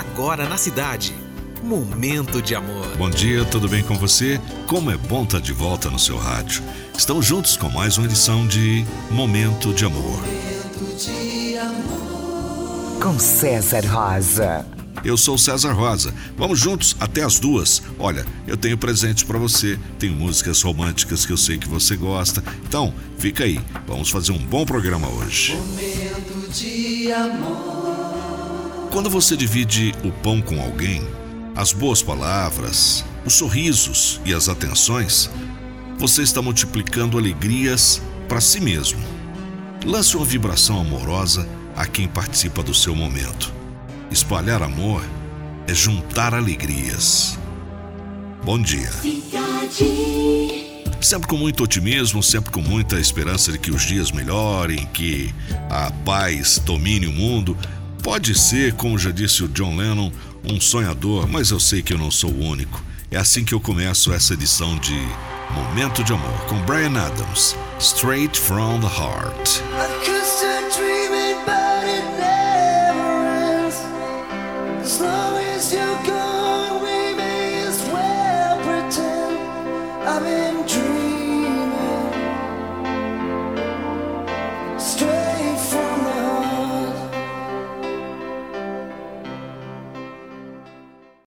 agora na cidade. Momento de amor. Bom dia, tudo bem com você? Como é bom estar de volta no seu rádio. Estamos juntos com mais uma edição de Momento de Amor. Momento de amor. Com César Rosa. Eu sou César Rosa. Vamos juntos até as duas. Olha, eu tenho presentes para você. Tenho músicas românticas que eu sei que você gosta. Então, fica aí. Vamos fazer um bom programa hoje. Momento de amor. Quando você divide o pão com alguém, as boas palavras, os sorrisos e as atenções, você está multiplicando alegrias para si mesmo. Lance uma vibração amorosa a quem participa do seu momento. Espalhar amor é juntar alegrias. Bom dia. Sempre com muito otimismo, sempre com muita esperança de que os dias melhorem, que a paz domine o mundo. Pode ser, como já disse o John Lennon, um sonhador, mas eu sei que eu não sou o único. É assim que eu começo essa edição de Momento de Amor com Brian Adams, Straight from the Heart.